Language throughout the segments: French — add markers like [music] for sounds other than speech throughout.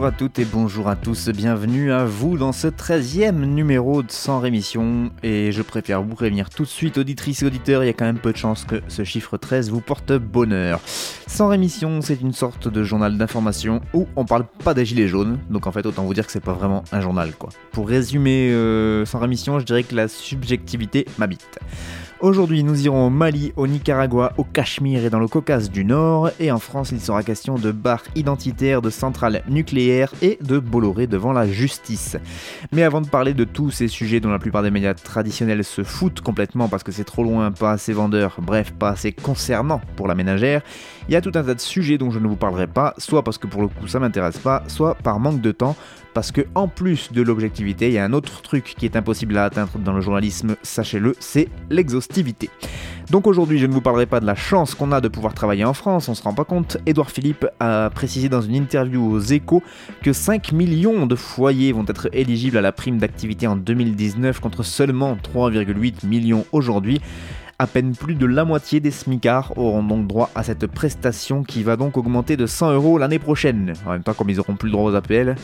Bonjour à toutes et bonjour à tous, bienvenue à vous dans ce 13e numéro de Sans Rémission. Et je préfère vous prévenir tout de suite, auditrices et auditeurs, il y a quand même peu de chances que ce chiffre 13 vous porte bonheur. Sans Rémission, c'est une sorte de journal d'information où on parle pas des gilets jaunes, donc en fait autant vous dire que c'est pas vraiment un journal quoi. Pour résumer euh, Sans Rémission, je dirais que la subjectivité m'habite. Aujourd'hui, nous irons au Mali, au Nicaragua, au Cachemire et dans le Caucase du Nord. Et en France, il sera question de bars identitaires, de centrales nucléaires et de Bolloré devant la justice. Mais avant de parler de tous ces sujets dont la plupart des médias traditionnels se foutent complètement parce que c'est trop loin, pas assez vendeur, bref, pas assez concernant pour la ménagère, il y a tout un tas de sujets dont je ne vous parlerai pas, soit parce que pour le coup ça m'intéresse pas, soit par manque de temps, parce que en plus de l'objectivité, il y a un autre truc qui est impossible à atteindre dans le journalisme, sachez-le, c'est l'exhaustivité. Donc aujourd'hui, je ne vous parlerai pas de la chance qu'on a de pouvoir travailler en France, on se rend pas compte. Édouard Philippe a précisé dans une interview aux Échos que 5 millions de foyers vont être éligibles à la prime d'activité en 2019 contre seulement 3,8 millions aujourd'hui. À peine plus de la moitié des smicards auront donc droit à cette prestation qui va donc augmenter de 100 euros l'année prochaine. En même temps, comme ils auront plus le droit aux APL,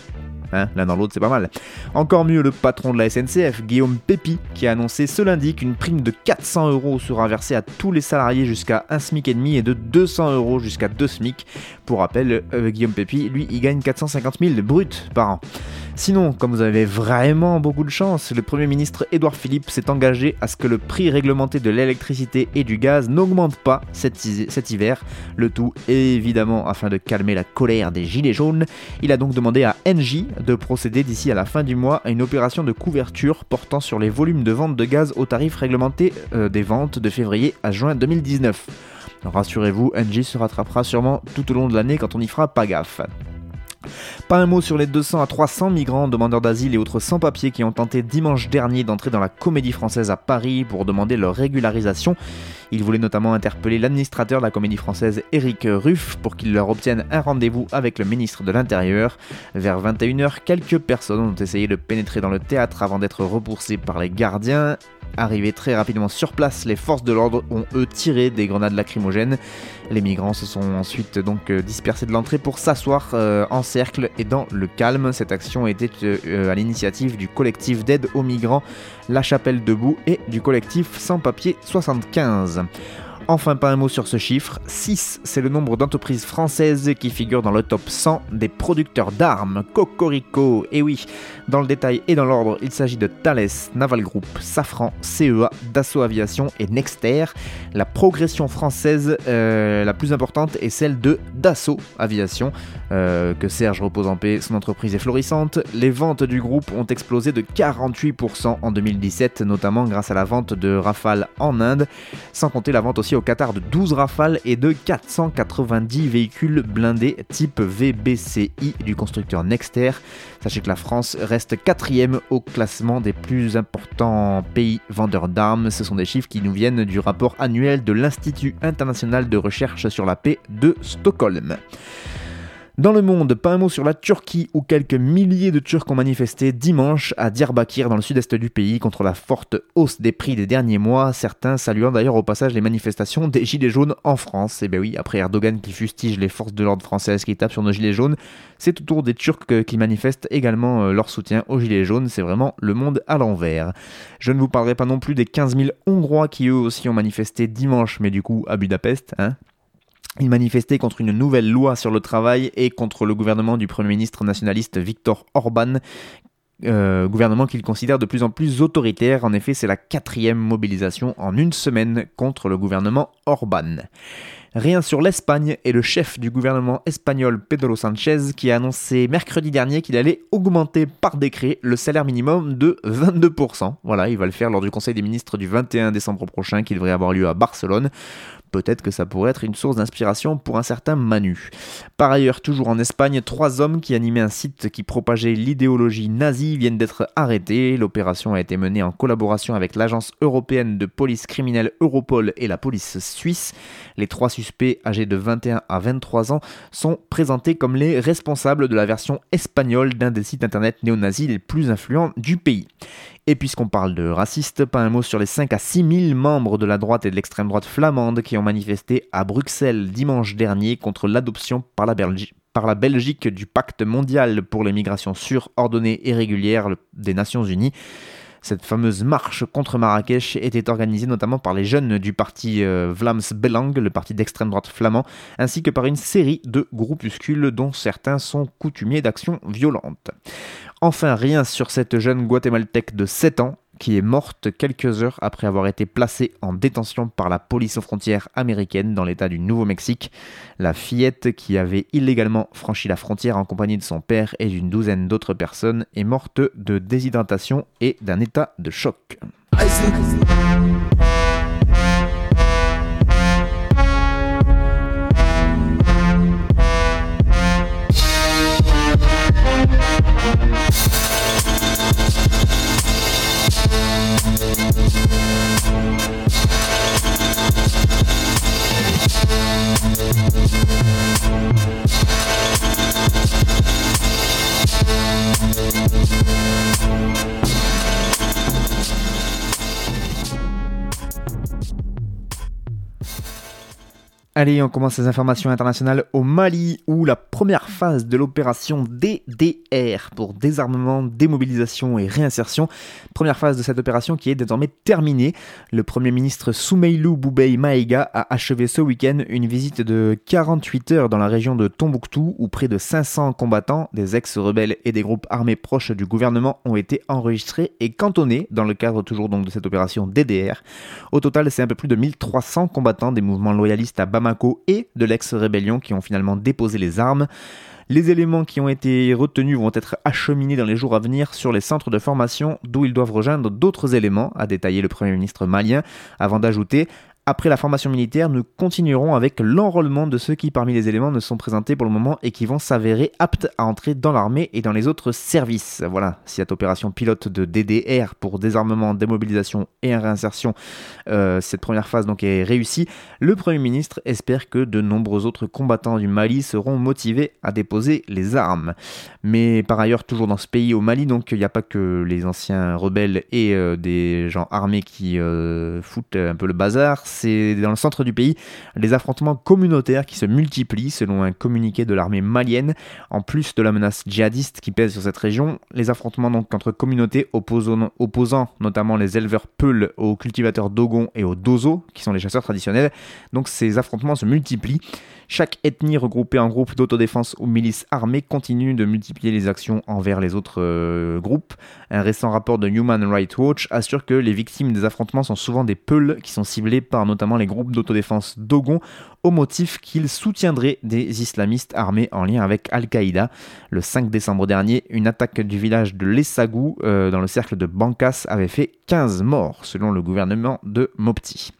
Hein, L'un dans l'autre, c'est pas mal. Encore mieux, le patron de la SNCF, Guillaume Pépi, qui a annoncé ce lundi qu'une prime de 400 euros sera versée à tous les salariés jusqu'à 1 SMIC et demi et de 200 euros jusqu'à 2 SMIC. Pour rappel, euh, Guillaume Pépi, lui, il gagne 450 000 bruts par an. Sinon, comme vous avez vraiment beaucoup de chance, le Premier ministre Édouard Philippe s'est engagé à ce que le prix réglementé de l'électricité et du gaz n'augmente pas cet, hi- cet hiver. Le tout, évidemment, afin de calmer la colère des gilets jaunes. Il a donc demandé à Engie de procéder d'ici à la fin du mois à une opération de couverture portant sur les volumes de vente de gaz au tarif réglementé euh, des ventes de février à juin 2019. Rassurez-vous, Engie se rattrapera sûrement tout au long de l'année quand on n'y fera pas gaffe. Pas un mot sur les 200 à 300 migrants, demandeurs d'asile et autres sans-papiers qui ont tenté dimanche dernier d'entrer dans la comédie française à Paris pour demander leur régularisation. Ils voulaient notamment interpeller l'administrateur de la comédie française Éric Ruff pour qu'il leur obtienne un rendez-vous avec le ministre de l'Intérieur. Vers 21h, quelques personnes ont essayé de pénétrer dans le théâtre avant d'être repoussées par les gardiens. Arrivés très rapidement sur place, les forces de l'ordre ont eux tiré des grenades lacrymogènes. Les migrants se sont ensuite donc euh, dispersés de l'entrée pour s'asseoir euh, en cercle et dans le calme. Cette action était euh, à l'initiative du collectif d'aide aux migrants La Chapelle Debout et du collectif Sans Papier 75. Enfin, pas un mot sur ce chiffre. 6, c'est le nombre d'entreprises françaises qui figurent dans le top 100 des producteurs d'armes. Cocorico, et oui, dans le détail et dans l'ordre, il s'agit de Thales, Naval Group, Safran, CEA, Dassault Aviation et Nexter. La progression française euh, la plus importante est celle de Dassault Aviation, euh, que Serge repose en paix, son entreprise est florissante. Les ventes du groupe ont explosé de 48% en 2017, notamment grâce à la vente de Rafale en Inde, sans compter la vente aussi au Qatar de 12 Rafales et de 490 véhicules blindés type VBCI du constructeur Nexter. Sachez que la France reste quatrième au classement des plus importants pays vendeurs d'armes. Ce sont des chiffres qui nous viennent du rapport annuel de l'Institut international de recherche sur la paix de Stockholm. Dans le monde, pas un mot sur la Turquie où quelques milliers de Turcs ont manifesté dimanche à Diyarbakir dans le sud-est du pays contre la forte hausse des prix des derniers mois, certains saluant d'ailleurs au passage les manifestations des gilets jaunes en France. Et ben oui, après Erdogan qui fustige les forces de l'ordre françaises qui tapent sur nos gilets jaunes, c'est au tour des Turcs qui manifestent également euh, leur soutien aux gilets jaunes, c'est vraiment le monde à l'envers. Je ne vous parlerai pas non plus des 15 000 Hongrois qui eux aussi ont manifesté dimanche, mais du coup à Budapest, hein, ils manifestaient contre une nouvelle loi sur le travail et contre le gouvernement du Premier ministre nationaliste Viktor Orban, euh, gouvernement qu'ils considèrent de plus en plus autoritaire. En effet, c'est la quatrième mobilisation en une semaine contre le gouvernement Orban. Rien sur l'Espagne et le chef du gouvernement espagnol Pedro Sanchez qui a annoncé mercredi dernier qu'il allait augmenter par décret le salaire minimum de 22%. Voilà, il va le faire lors du Conseil des ministres du 21 décembre prochain qui devrait avoir lieu à Barcelone. Peut-être que ça pourrait être une source d'inspiration pour un certain Manu. Par ailleurs, toujours en Espagne, trois hommes qui animaient un site qui propageait l'idéologie nazie viennent d'être arrêtés. L'opération a été menée en collaboration avec l'agence européenne de police criminelle Europol et la police suisse. Les trois suspects, âgés de 21 à 23 ans, sont présentés comme les responsables de la version espagnole d'un des sites internet néo-nazis les plus influents du pays. Et puisqu'on parle de racistes, pas un mot sur les 5 à 6 000 membres de la droite et de l'extrême droite flamande qui ont manifesté à Bruxelles dimanche dernier contre l'adoption par la Belgique du pacte mondial pour les migrations sûres, ordonnées et régulières des Nations Unies. Cette fameuse marche contre Marrakech était organisée notamment par les jeunes du parti euh, Vlaams Belang, le parti d'extrême droite flamand, ainsi que par une série de groupuscules dont certains sont coutumiers d'actions violentes. Enfin, rien sur cette jeune guatémaltèque de 7 ans qui est morte quelques heures après avoir été placée en détention par la police aux frontières américaine dans l'état du Nouveau-Mexique. La fillette qui avait illégalement franchi la frontière en compagnie de son père et d'une douzaine d'autres personnes est morte de déshydratation et d'un état de choc. Allez, on commence les informations internationales au Mali, où la première phase de l'opération DDR pour désarmement, démobilisation et réinsertion, première phase de cette opération qui est désormais terminée. Le Premier ministre Soumeilou Boubei Maïga a achevé ce week-end une visite de 48 heures dans la région de Tombouctou, où près de 500 combattants, des ex-rebelles et des groupes armés proches du gouvernement ont été enregistrés et cantonnés dans le cadre toujours donc de cette opération DDR. Au total, c'est un peu plus de 1300 combattants des mouvements loyalistes à Bamako et de l'ex-rébellion qui ont finalement déposé les armes. Les éléments qui ont été retenus vont être acheminés dans les jours à venir sur les centres de formation d'où ils doivent rejoindre d'autres éléments, a détaillé le Premier ministre malien, avant d'ajouter après la formation militaire, nous continuerons avec l'enrôlement de ceux qui parmi les éléments ne sont présentés pour le moment et qui vont s'avérer aptes à entrer dans l'armée et dans les autres services. Voilà, si cette opération pilote de DDR pour désarmement, démobilisation et réinsertion, euh, cette première phase donc est réussie, le Premier ministre espère que de nombreux autres combattants du Mali seront motivés à déposer les armes. Mais par ailleurs, toujours dans ce pays au Mali, donc il n'y a pas que les anciens rebelles et euh, des gens armés qui euh, foutent un peu le bazar, c'est dans le centre du pays les affrontements communautaires qui se multiplient selon un communiqué de l'armée malienne. En plus de la menace djihadiste qui pèse sur cette région, les affrontements donc entre communautés opposant, opposant notamment les éleveurs Peul aux cultivateurs Dogon et aux Dozo, qui sont les chasseurs traditionnels. Donc ces affrontements se multiplient. Chaque ethnie regroupée en groupes d'autodéfense ou milices armées continue de multiplier les actions envers les autres euh, groupes. Un récent rapport de Human Rights Watch assure que les victimes des affrontements sont souvent des Peuls qui sont ciblés par notamment les groupes d'autodéfense Dogon au motif qu'ils soutiendraient des islamistes armés en lien avec Al-Qaïda. Le 5 décembre dernier, une attaque du village de Lessagou euh, dans le cercle de Bankas avait fait 15 morts selon le gouvernement de Mopti.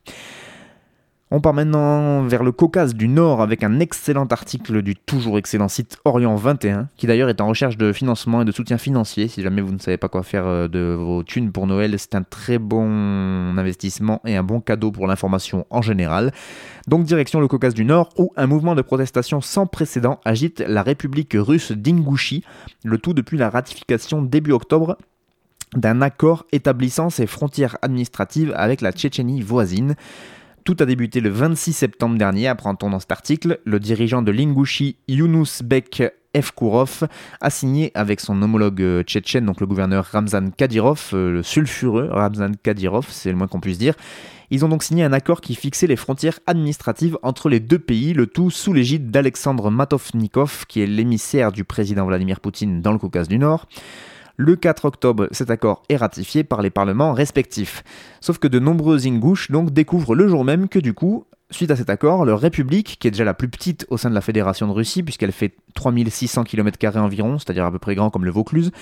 On part maintenant vers le Caucase du Nord avec un excellent article du toujours excellent site Orient 21, qui d'ailleurs est en recherche de financement et de soutien financier. Si jamais vous ne savez pas quoi faire euh, de vos thunes pour Noël, c'est un très bon investissement et un bon cadeau pour l'information en général. Donc direction le Caucase du Nord, où un mouvement de protestation sans précédent agite la République russe d'Ingouchi, le tout depuis la ratification début octobre d'un accord établissant ses frontières administratives avec la Tchétchénie voisine. Tout a débuté le 26 septembre dernier, apprend-on dans cet article. Le dirigeant de l'Ingouchi, Yunus Bek Evkourov, a signé avec son homologue euh, tchétchène, donc le gouverneur Ramzan Kadyrov, euh, le sulfureux Ramzan Kadyrov, c'est le moins qu'on puisse dire. Ils ont donc signé un accord qui fixait les frontières administratives entre les deux pays, le tout sous l'égide d'Alexandre Matovnikov, qui est l'émissaire du président Vladimir Poutine dans le Caucase du Nord. Le 4 octobre, cet accord est ratifié par les parlements respectifs. Sauf que de nombreux Ingouches découvrent le jour même que du coup, Suite à cet accord, le République, qui est déjà la plus petite au sein de la Fédération de Russie, puisqu'elle fait 3600 km environ, c'est-à-dire à peu près grand comme le Vaucluse,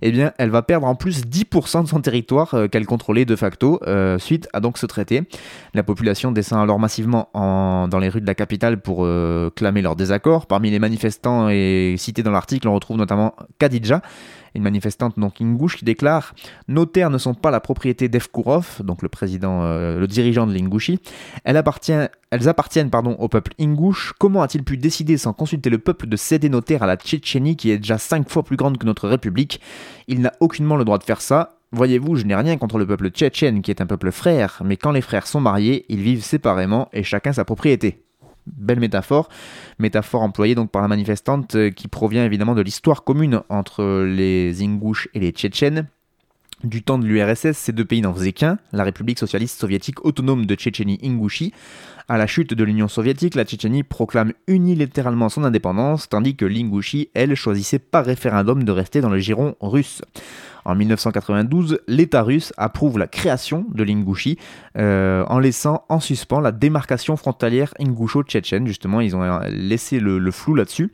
eh bien, elle va perdre en plus 10% de son territoire euh, qu'elle contrôlait de facto, euh, suite à donc ce traité. La population descend alors massivement dans les rues de la capitale pour euh, clamer leur désaccord. Parmi les manifestants et cités dans l'article, on retrouve notamment Kadidja, une manifestante donc ingouche qui déclare Nos terres ne sont pas la propriété d'Evkourov, donc le président, euh, le dirigeant de l'Ingouchi. Elles, elles appartiennent pardon, au peuple ingouche. Comment a-t-il pu décider sans consulter le peuple de céder nos terres à la Tchétchénie qui est déjà cinq fois plus grande que notre république? Il n'a aucunement le droit de faire ça. Voyez-vous, je n'ai rien contre le peuple tchétchène qui est un peuple frère, mais quand les frères sont mariés, ils vivent séparément et chacun sa propriété. Belle métaphore, métaphore employée donc par la manifestante euh, qui provient évidemment de l'histoire commune entre les Ingouches et les Tchétchènes. Du temps de l'URSS, ces deux pays n'en faisaient qu'un, la République socialiste soviétique autonome de Tchétchénie-Ingouchie. À la chute de l'Union soviétique, la Tchétchénie proclame unilatéralement son indépendance, tandis que l'Ingouchie, elle, choisissait par référendum de rester dans le giron russe. En 1992, l'État russe approuve la création de l'Ingouchie euh, en laissant en suspens la démarcation frontalière ingoucho-tchétchène. Justement, ils ont euh, laissé le, flou là-dessus.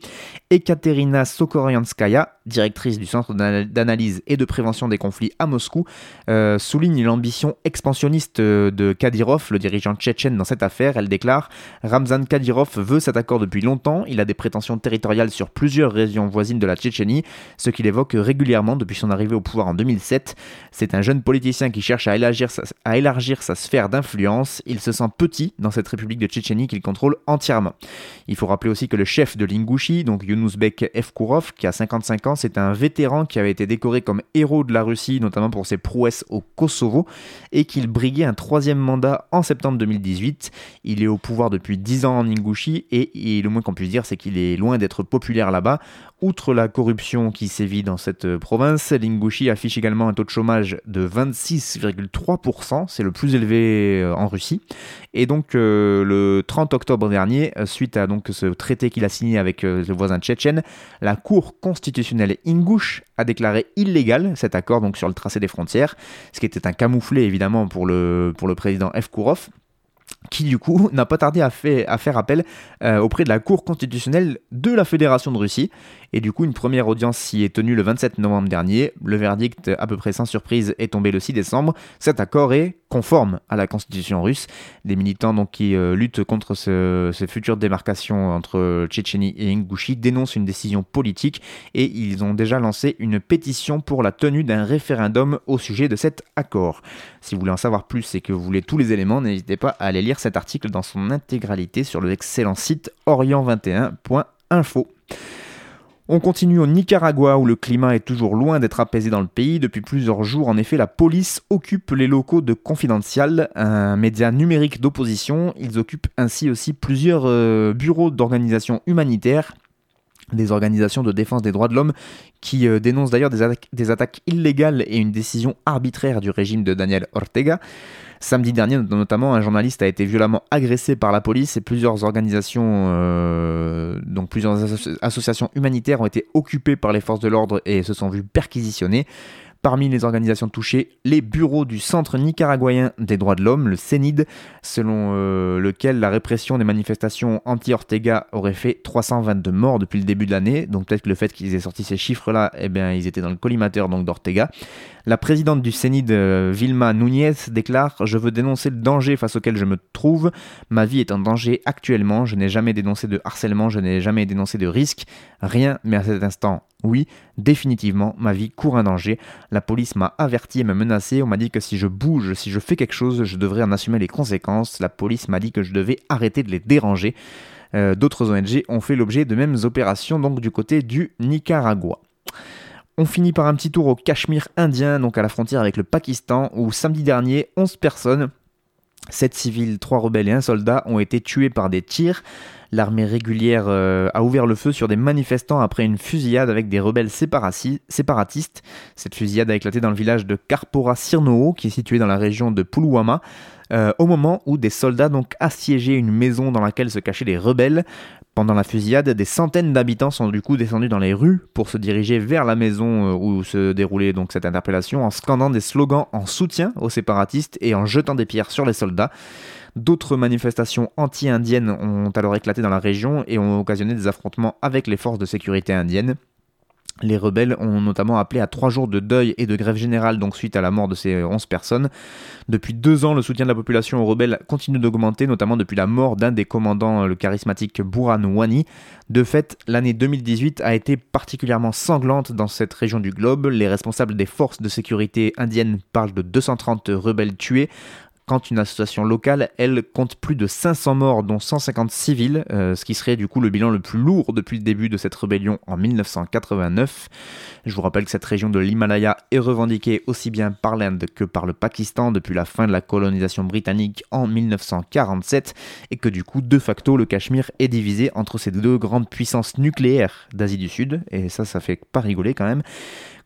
Ekaterina Sokoryanskaya, directrice du Centre d'analyse et de prévention des conflits à Moscou, euh, souligne l'ambition expansionniste de Kadyrov, le dirigeant tchétchène, dans cette affaire. Déclare Ramzan Kadyrov veut cet accord depuis longtemps. Il a des prétentions territoriales sur plusieurs régions voisines de la Tchétchénie, ce qu'il évoque régulièrement depuis son arrivée au pouvoir en 2007. C'est un jeune politicien qui cherche à élargir sa, sphère d'influence. Il se sent petit dans cette république de Tchétchénie qu'il contrôle entièrement. Il faut rappeler aussi que le chef de l'Ingouchi, donc Yunusbek Evkourov, qui a 55 ans, c'est un vétéran qui avait été décoré comme héros de la Russie, notamment pour ses prouesses au Kosovo, et qu'il briguait un troisième mandat en septembre 2018. Il est au pouvoir depuis 10 ans en Ingouchi, et, le moins qu'on puisse dire, c'est qu'il est loin d'être populaire là-bas. Outre la corruption qui sévit dans cette province, l'Ingouchi affiche également un taux de chômage de 26,3%, c'est le plus élevé euh, en Russie. Et donc euh, le 30 octobre dernier, euh, suite à donc ce traité qu'il a signé avec le voisin tchétchène, la Cour constitutionnelle ingouche a déclaré illégal cet accord donc sur le tracé des frontières, ce qui était un camouflet évidemment pour le, pour le président Evkourov qui du coup [laughs] n'a pas tardé à, faire appel auprès de la Cour constitutionnelle de la Fédération de Russie. Et du coup, une première audience s'y est tenue le 27 novembre dernier. Le verdict, à peu près sans surprise, est tombé le 6 décembre. Cet accord est conforme à la constitution russe. Des militants donc, qui euh, luttent contre ce, ces futures démarcations entre Tchétchénie et Ingouchi dénoncent une décision politique et ils ont déjà lancé une pétition pour la tenue d'un référendum au sujet de cet accord. Si vous voulez en savoir plus et que vous voulez tous les éléments, n'hésitez pas à aller lire cet article dans son intégralité sur l'excellent site orient21.info. On continue au Nicaragua où le climat est toujours loin d'être apaisé dans le pays. Depuis plusieurs jours, en effet, la police occupe les locaux de Confidential, un média numérique d'opposition. Ils occupent ainsi aussi plusieurs euh, bureaux d'organisations humanitaires des organisations de défense des droits de l'homme qui euh, dénoncent d'ailleurs des attaques illégales et une décision arbitraire du régime de Daniel Ortega. Samedi dernier, notamment, un journaliste a été violemment agressé par la police et plusieurs organisations, euh, donc plusieurs associations humanitaires ont été occupées par les forces de l'ordre et se sont vues perquisitionnées. Parmi les organisations touchées, les bureaux du Centre nicaraguayen des droits de l'homme, le CENID, selon euh, lequel la répression des manifestations anti-Ortega aurait fait 322 morts depuis le début de l'année. Donc peut-être que le fait qu'ils aient sorti ces chiffres-là, eh bien, ils étaient dans le collimateur donc d'Ortega. La présidente du CENID, euh, Vilma Núñez, déclare Je veux dénoncer le danger face auquel je me trouve. Ma vie est en danger actuellement. Je n'ai jamais dénoncé de harcèlement, je n'ai jamais dénoncé de risque. Rien, mais à cet instant, oui, définitivement, ma vie court un danger. La police m'a averti et m'a menacé. On m'a dit que si je bouge, si je fais quelque chose, je devrais en assumer les conséquences. La police m'a dit que je devais arrêter de les déranger. Euh, d'autres ONG ont fait l'objet de mêmes opérations, donc du côté du Nicaragua. On finit par un petit tour au Cachemire indien, donc à la frontière avec le Pakistan, où samedi dernier, 11 personnes, 7 civils, 3 rebelles et un soldat, ont été tués par des tirs. L'armée régulière euh, a ouvert le feu sur des manifestants après une fusillade avec des rebelles séparatistes. Cette fusillade a éclaté dans le village de Karpora Sirnoo, qui est situé dans la région de Pulwama. Euh, au moment où des soldats donc assiégeaient une maison dans laquelle se cachaient les rebelles. Pendant la fusillade, des centaines d'habitants sont du coup descendus dans les rues pour se diriger vers la maison euh, où se déroulait donc cette interpellation en scandant des slogans en soutien aux séparatistes et en jetant des pierres sur les soldats. D'autres manifestations anti-indiennes ont alors éclaté dans la région et ont occasionné des affrontements avec les forces de sécurité indiennes. Les rebelles ont notamment appelé à trois jours de deuil et de grève générale, donc suite à la mort de ces 11 personnes. Depuis deux ans, le soutien de la population aux rebelles continue d'augmenter, notamment depuis la mort d'un des commandants, le charismatique Burhan Wani. De fait, l'année 2018 a été particulièrement sanglante dans cette région du globe. Les responsables des forces de sécurité indiennes parlent de 230 rebelles tués, quand une association locale, elle, compte plus de 500 morts, dont 150 civils, euh, ce qui serait du coup le bilan le plus lourd depuis le début de cette rébellion en 1989. Je vous rappelle que cette région de l'Himalaya est revendiquée aussi bien par l'Inde que par le Pakistan depuis la fin de la colonisation britannique en 1947, et que du coup, de facto, le Cachemire est divisé entre ces deux grandes puissances nucléaires d'Asie du Sud, et ça, ça fait pas rigoler quand même.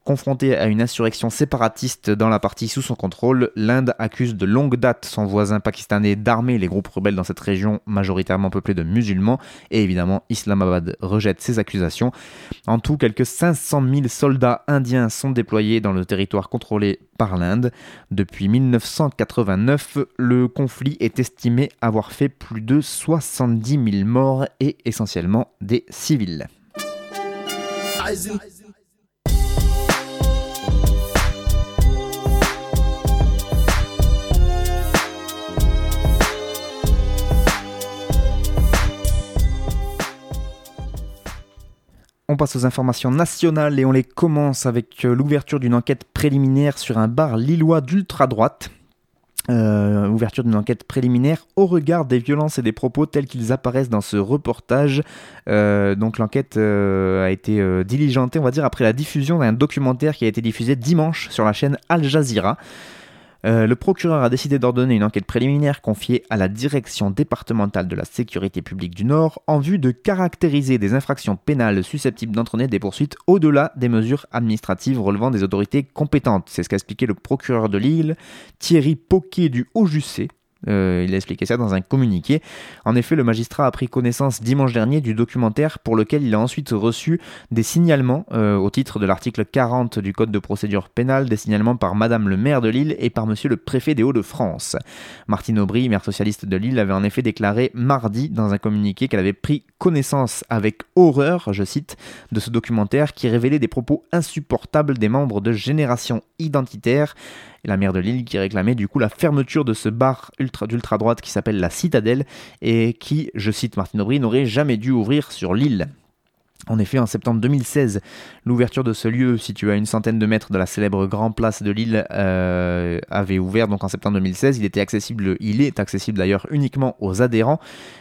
Confronté à une insurrection séparatiste dans la partie sous son contrôle, l'Inde accuse de longue date son voisin pakistanais d'armer les groupes rebelles dans cette région majoritairement peuplée de musulmans et évidemment Islamabad rejette ces accusations. En tout, quelques 500 000 soldats indiens sont déployés dans le territoire contrôlé par l'Inde. Depuis 1989, le conflit est estimé avoir fait plus de 70 000 morts et essentiellement des civils. On passe aux informations nationales et on les commence avec euh, l'ouverture d'une enquête préliminaire sur un bar lillois d'ultra-droite. Euh, ouverture d'une enquête préliminaire au regard des violences et des propos tels qu'ils apparaissent dans ce reportage. Euh, donc l'enquête a été diligentée, on va dire, après la diffusion d'un documentaire qui a été diffusé dimanche sur la chaîne Al Jazeera. Euh, le procureur a décidé d'ordonner une enquête préliminaire confiée à la direction départementale de la sécurité publique du Nord en vue de caractériser des infractions pénales susceptibles d'entraîner des poursuites au-delà des mesures administratives relevant des autorités compétentes. C'est ce qu'a expliqué le procureur de Lille, Thierry Poquet du Haut-Jussé, euh, il a expliqué ça dans un communiqué. En effet, le magistrat a pris connaissance dimanche dernier du documentaire pour lequel il a ensuite reçu des signalements euh, au titre de l'article 40 du Code de procédure pénale, des signalements par Madame le maire de Lille et par Monsieur le préfet des Hauts-de-France. Martine Aubry, maire socialiste de Lille, avait en effet déclaré mardi dans un communiqué qu'elle avait pris connaissance avec horreur, je cite, de ce documentaire qui révélait des propos insupportables des membres de Génération Identitaire la maire de Lille qui réclamait du coup la fermeture de ce bar ultra d'ultra droite qui s'appelle la Citadelle et qui, je cite Martine Aubry, n'aurait jamais dû ouvrir sur l'île. En effet, en septembre 2016, l'ouverture de ce lieu, situé à une centaine de mètres de la célèbre Grand Place de Lille, euh, avait ouvert. Donc en septembre 2016, il était accessible, il est accessible d'ailleurs uniquement aux adhérents,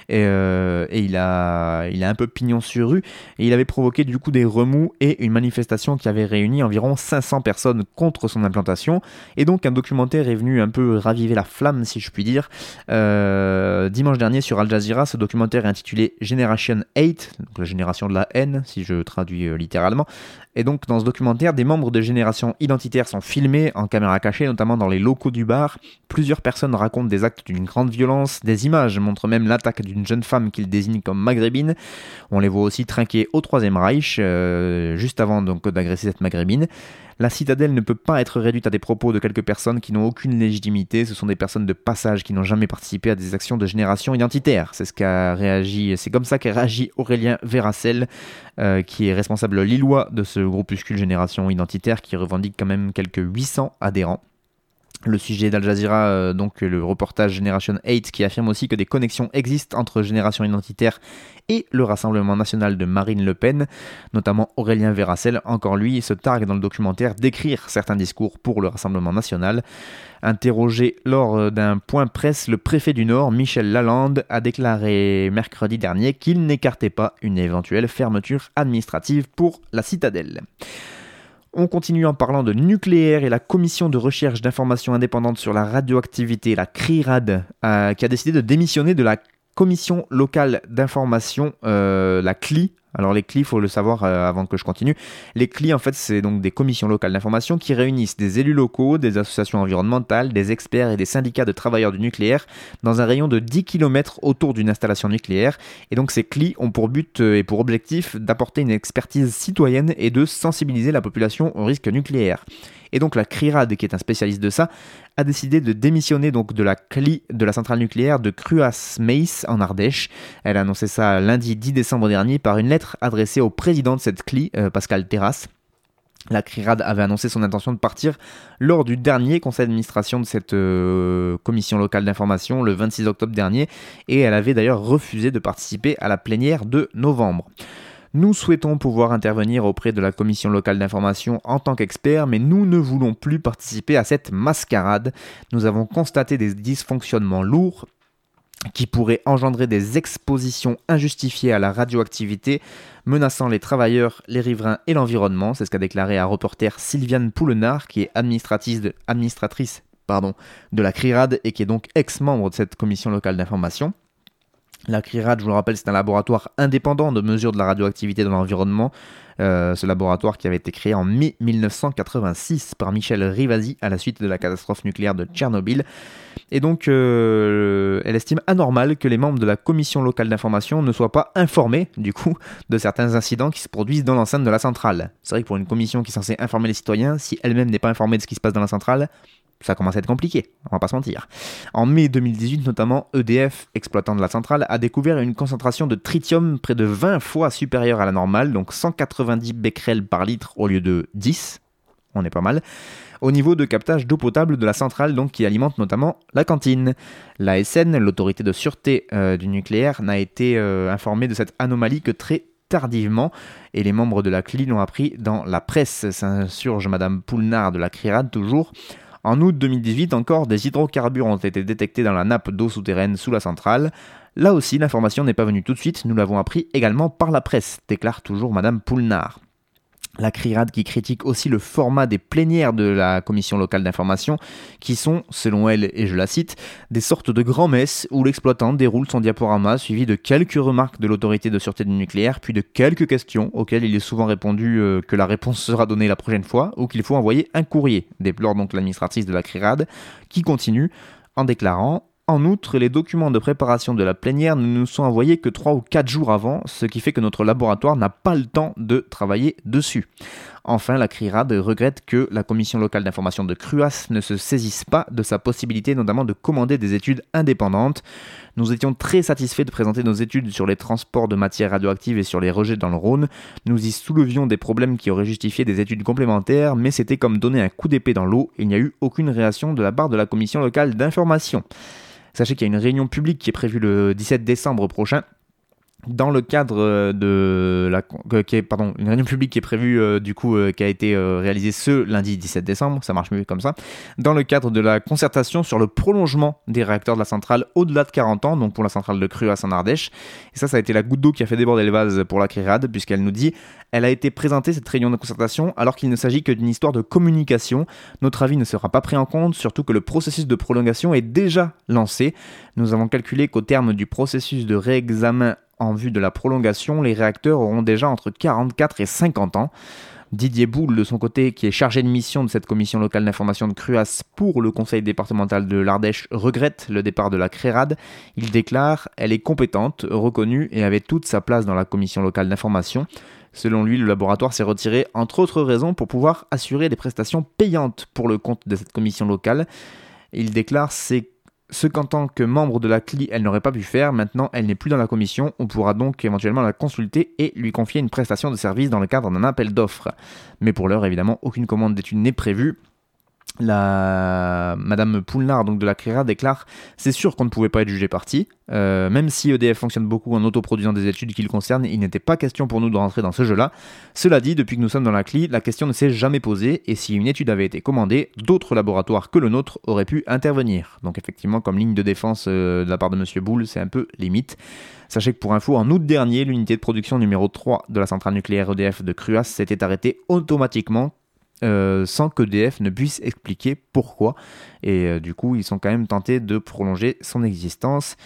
et, euh, il a, il un peu pignon sur rue, et il avait provoqué du coup des remous et une manifestation qui avait réuni environ 500 personnes contre son implantation. Et donc un documentaire est venu un peu raviver la flamme, si je puis dire. Euh, dimanche dernier sur Al Jazeera, ce documentaire est intitulé Generation 8, donc la génération de la haine si je traduis euh, littéralement. Et donc, dans ce documentaire, des membres de génération identitaire sont filmés en caméra cachée, notamment dans les locaux du bar. Plusieurs personnes racontent des actes d'une grande violence. Des images montrent même l'attaque d'une jeune femme qu'ils désignent comme maghrébine. On les voit aussi trinquer au Troisième Reich, euh, juste avant d'agresser cette maghrébine. La citadelle ne peut pas être réduite à des propos de quelques personnes qui n'ont aucune légitimité. Ce sont des personnes de passage qui n'ont jamais participé à des actions de génération identitaire. C'est ce qu'a réagi, c'est comme ça qu'a réagi Aurélien Verracel, euh, qui est responsable lillois de ce groupuscule génération identitaire qui revendique quand même quelques 800 adhérents. Le sujet d'Al Jazeera, euh, donc le reportage Generation 8, qui affirme aussi que des connexions existent entre Génération Identitaire et le Rassemblement National de Marine Le Pen, notamment Aurélien Verracel, encore lui, se targue dans le documentaire d'écrire certains discours pour le Rassemblement National. Interrogé lors euh, d'un point presse, le préfet du Nord, Michel Lalande, a déclaré mercredi dernier qu'il n'écartait pas une éventuelle fermeture administrative pour la citadelle. On continue en parlant de nucléaire et la commission de recherche d'informations indépendantes sur la radioactivité, la CRIRAD, euh, qui a décidé de démissionner de la commission locale d'information, euh, la CLI, alors les CLI, il faut le savoir euh, avant que je continue. Les CLI, en fait, c'est donc des commissions locales d'information qui réunissent des élus locaux, des associations environnementales, des experts et des syndicats de travailleurs du nucléaire dans un rayon de 10 km autour d'une installation nucléaire. Et donc ces CLI ont pour but euh, et pour objectif d'apporter une expertise citoyenne et de sensibiliser la population au risque nucléaire. Et donc la CRIRAD, qui est un spécialiste de ça, a décidé de démissionner donc de la CLI de la centrale nucléaire de Cruas-Meis en Ardèche. Elle a annoncé ça lundi 10 décembre dernier par une lettre adressée au président de cette CLI, euh, Pascal Terrasse. La CRIRAD avait annoncé son intention de partir lors du dernier conseil d'administration de cette euh, commission locale d'information le 26 octobre dernier et elle avait d'ailleurs refusé de participer à la plénière de novembre. Nous souhaitons pouvoir intervenir auprès de la commission locale d'information en tant qu'expert, mais nous ne voulons plus participer à cette mascarade. Nous avons constaté des dysfonctionnements lourds qui pourraient engendrer des expositions injustifiées à la radioactivité, menaçant les travailleurs, les riverains et l'environnement. C'est ce qu'a déclaré à reporter Sylviane Poulenard, qui est administratrice de, de la CRIRAD et qui est donc ex-membre de cette commission locale d'information. La CRIRAD, je vous le rappelle, c'est un laboratoire indépendant de mesure de la radioactivité dans l'environnement. Euh, ce laboratoire qui avait été créé en mai 1986 par Michel Rivasi à la suite de la catastrophe nucléaire de Tchernobyl. Et donc, euh, elle estime anormal que les membres de la commission locale d'information ne soient pas informés, du coup, de certains incidents qui se produisent dans l'enceinte de la centrale. C'est vrai que pour une commission qui est censée informer les citoyens, si elle-même n'est pas informée de ce qui se passe dans la centrale, ça commence à être compliqué, on va pas se mentir. En mai 2018 notamment, EDF, exploitant de la centrale, a découvert une concentration de tritium près de 20 fois supérieure à la normale, donc 190 becquerels par litre au lieu de 10, on est pas mal, au niveau de captage d'eau potable de la centrale donc qui alimente notamment la cantine. L'ASN, l'autorité de sûreté euh, du nucléaire, n'a été euh, informée de cette anomalie que très tardivement et les membres de la CLI l'ont appris dans la presse. S'insurge Madame Poulnard de la CRIRAD toujours. En août 2018 encore, des hydrocarbures ont été détectés dans la nappe d'eau souterraine sous la centrale. Là aussi, l'information n'est pas venue tout de suite, nous l'avons appris également par la presse, déclare toujours Madame Poulnard. La CRIRAD qui critique aussi le format des plénières de la commission locale d'information, qui sont, selon elle, et je la cite, des sortes de grands-messes où l'exploitant déroule son diaporama suivi de quelques remarques de l'autorité de sûreté du nucléaire, puis de quelques questions auxquelles il est souvent répondu euh, que la réponse sera donnée la prochaine fois ou qu'il faut envoyer un courrier, déplore donc l'administratrice de la CRIRAD, qui continue en déclarant en outre, les documents de préparation de la plénière ne nous sont envoyés que 3 ou 4 jours avant, ce qui fait que notre laboratoire n'a pas le temps de travailler dessus. Enfin, la CRIRAD regrette que la commission locale d'information de Cruas ne se saisisse pas de sa possibilité notamment de commander des études indépendantes. Nous étions très satisfaits de présenter nos études sur les transports de matières radioactives et sur les rejets dans le Rhône. Nous y soulevions des problèmes qui auraient justifié des études complémentaires, mais c'était comme donner un coup d'épée dans l'eau, il n'y a eu aucune réaction de la part de la commission locale d'information. Sachez qu'il y a une réunion publique qui est prévue le 17 décembre prochain dans le cadre euh, de la pardon une réunion publique qui est prévue euh, du coup euh, qui a été réalisée ce lundi 17 décembre ça marche mieux comme ça dans le cadre de la concertation sur le prolongement des réacteurs de la centrale au-delà de 40 ans donc pour la centrale de Cru à Saint-Ardèche. Et ça ça a été la goutte d'eau qui a fait déborder le vase pour la CRIRAD puisqu'elle nous dit elle a été présentée cette réunion de concertation alors qu'il ne s'agit que d'une histoire de communication. Notre avis ne sera pas pris en compte surtout que le processus de prolongation est déjà lancé. Nous avons calculé qu'au terme du processus de réexamen en vue de la prolongation, les réacteurs auront déjà entre 44 et 50 ans. Didier Boulle, de son côté, qui est chargé de mission de cette commission locale d'information de Cruas pour le conseil départemental de l'Ardèche, regrette le départ de la CRERAD. Il déclare Elle est compétente, reconnue et avait toute sa place dans la commission locale d'information. Selon lui, le laboratoire s'est retiré, entre autres raisons, pour pouvoir assurer des prestations payantes pour le compte de cette commission locale. Il déclare C'est ce qu'en tant que membre de la CLI, elle n'aurait pas pu faire, maintenant elle n'est plus dans la commission, on pourra donc éventuellement la consulter et lui confier une prestation de service dans le cadre d'un appel d'offres. Mais pour l'heure, évidemment, aucune commande d'études n'est prévue la Madame Poulnard donc de la CRIRA déclare c'est sûr qu'on ne pouvait pas être jugé parti. Euh, même si EDF fonctionne beaucoup en autoproduisant des études qui le concernent il n'était pas question pour nous de rentrer dans ce jeu là cela dit depuis que nous sommes dans la CLI la question ne s'est jamais posée et si une étude avait été commandée d'autres laboratoires que le nôtre auraient pu intervenir donc effectivement comme ligne de défense euh, de la part de Monsieur Boulle c'est un peu limite. Sachez que pour info, en août dernier, l'unité de production numéro 3 de la centrale nucléaire EDF de Cruas s'était arrêtée automatiquement euh, sans qu'EDF ne puisse expliquer pourquoi. Et euh, du coup, ils sont quand même tentés de prolonger son existence.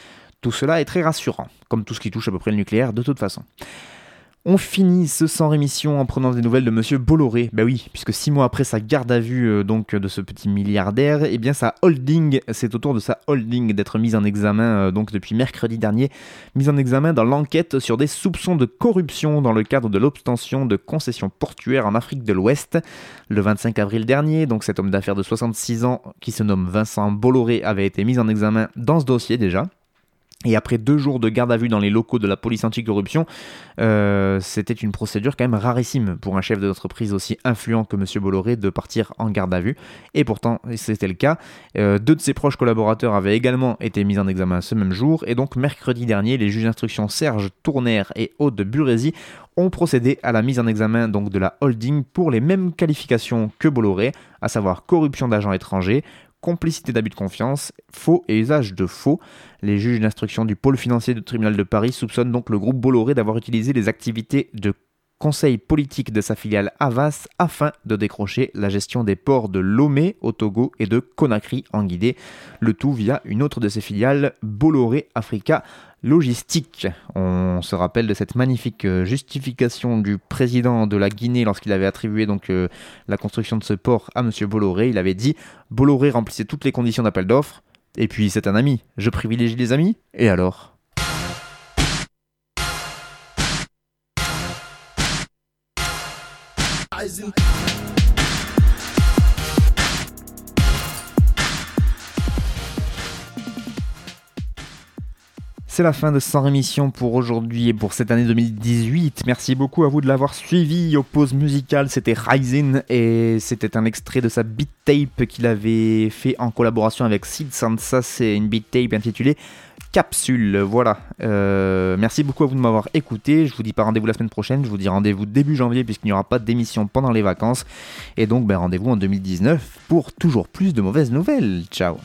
Tout cela est très rassurant, comme tout ce qui touche à peu près le nucléaire de toute façon. On finit ce sans rémission en prenant des nouvelles de Monsieur Bolloré. Bah oui, puisque six mois après sa garde à vue euh, donc de ce petit milliardaire, eh bien sa holding, c'est au tour de sa holding d'être mise en examen euh, donc depuis mercredi dernier, mise en examen dans l'enquête sur des soupçons de corruption dans le cadre de l'obtention de concessions portuaires en Afrique de l'Ouest. Le 25 avril dernier, donc cet homme d'affaires de 66 ans qui se nomme Vincent Bolloré avait été mis en examen dans ce dossier déjà. Et après deux jours de garde à vue dans les locaux de la police anticorruption, euh, c'était une procédure quand même rarissime pour un chef d'entreprise aussi influent que M. Bolloré de partir en garde à vue. Et pourtant, c'était le cas. Euh, deux de ses proches collaborateurs avaient également été mis en examen ce même jour. Et donc, mercredi dernier, les juges d'instruction Serge Tournaire et Aude de Burézy ont procédé à la mise en examen donc de la holding pour les mêmes qualifications que Bolloré, à savoir corruption d'agents étrangers, complicité d'abus de confiance, faux et usage de faux. Les juges d'instruction du pôle financier du tribunal de Paris soupçonnent donc le groupe Bolloré d'avoir utilisé les activités de conseil politique de sa filiale Havas afin de décrocher la gestion des ports de Lomé au Togo et de Conakry en Guinée, le tout via une autre de ses filiales, Bolloré Africa Logistique. On se rappelle de cette magnifique euh, justification du président de la Guinée lorsqu'il avait attribué donc euh, la construction de ce port à M. Bolloré. Il avait dit Bolloré remplissait toutes les conditions d'appel d'offres. Et puis c'est un ami. Je privilégie les amis. Et alors? C'est la fin de 100 émissions pour aujourd'hui et pour cette année 2018. Merci beaucoup à vous de l'avoir suivi. Aux pauses musicales, c'était Rising et c'était un extrait de sa beat tape qu'il avait fait en collaboration avec Sid Sansa. C'est une beat tape intitulée Capsule. Voilà. Euh, merci beaucoup à vous de m'avoir écouté. Je vous dis pas rendez-vous la semaine prochaine. Je vous dis rendez-vous début janvier puisqu'il n'y aura pas d'émission pendant les vacances. Et donc ben, rendez-vous en 2019 pour toujours plus de mauvaises nouvelles. Ciao.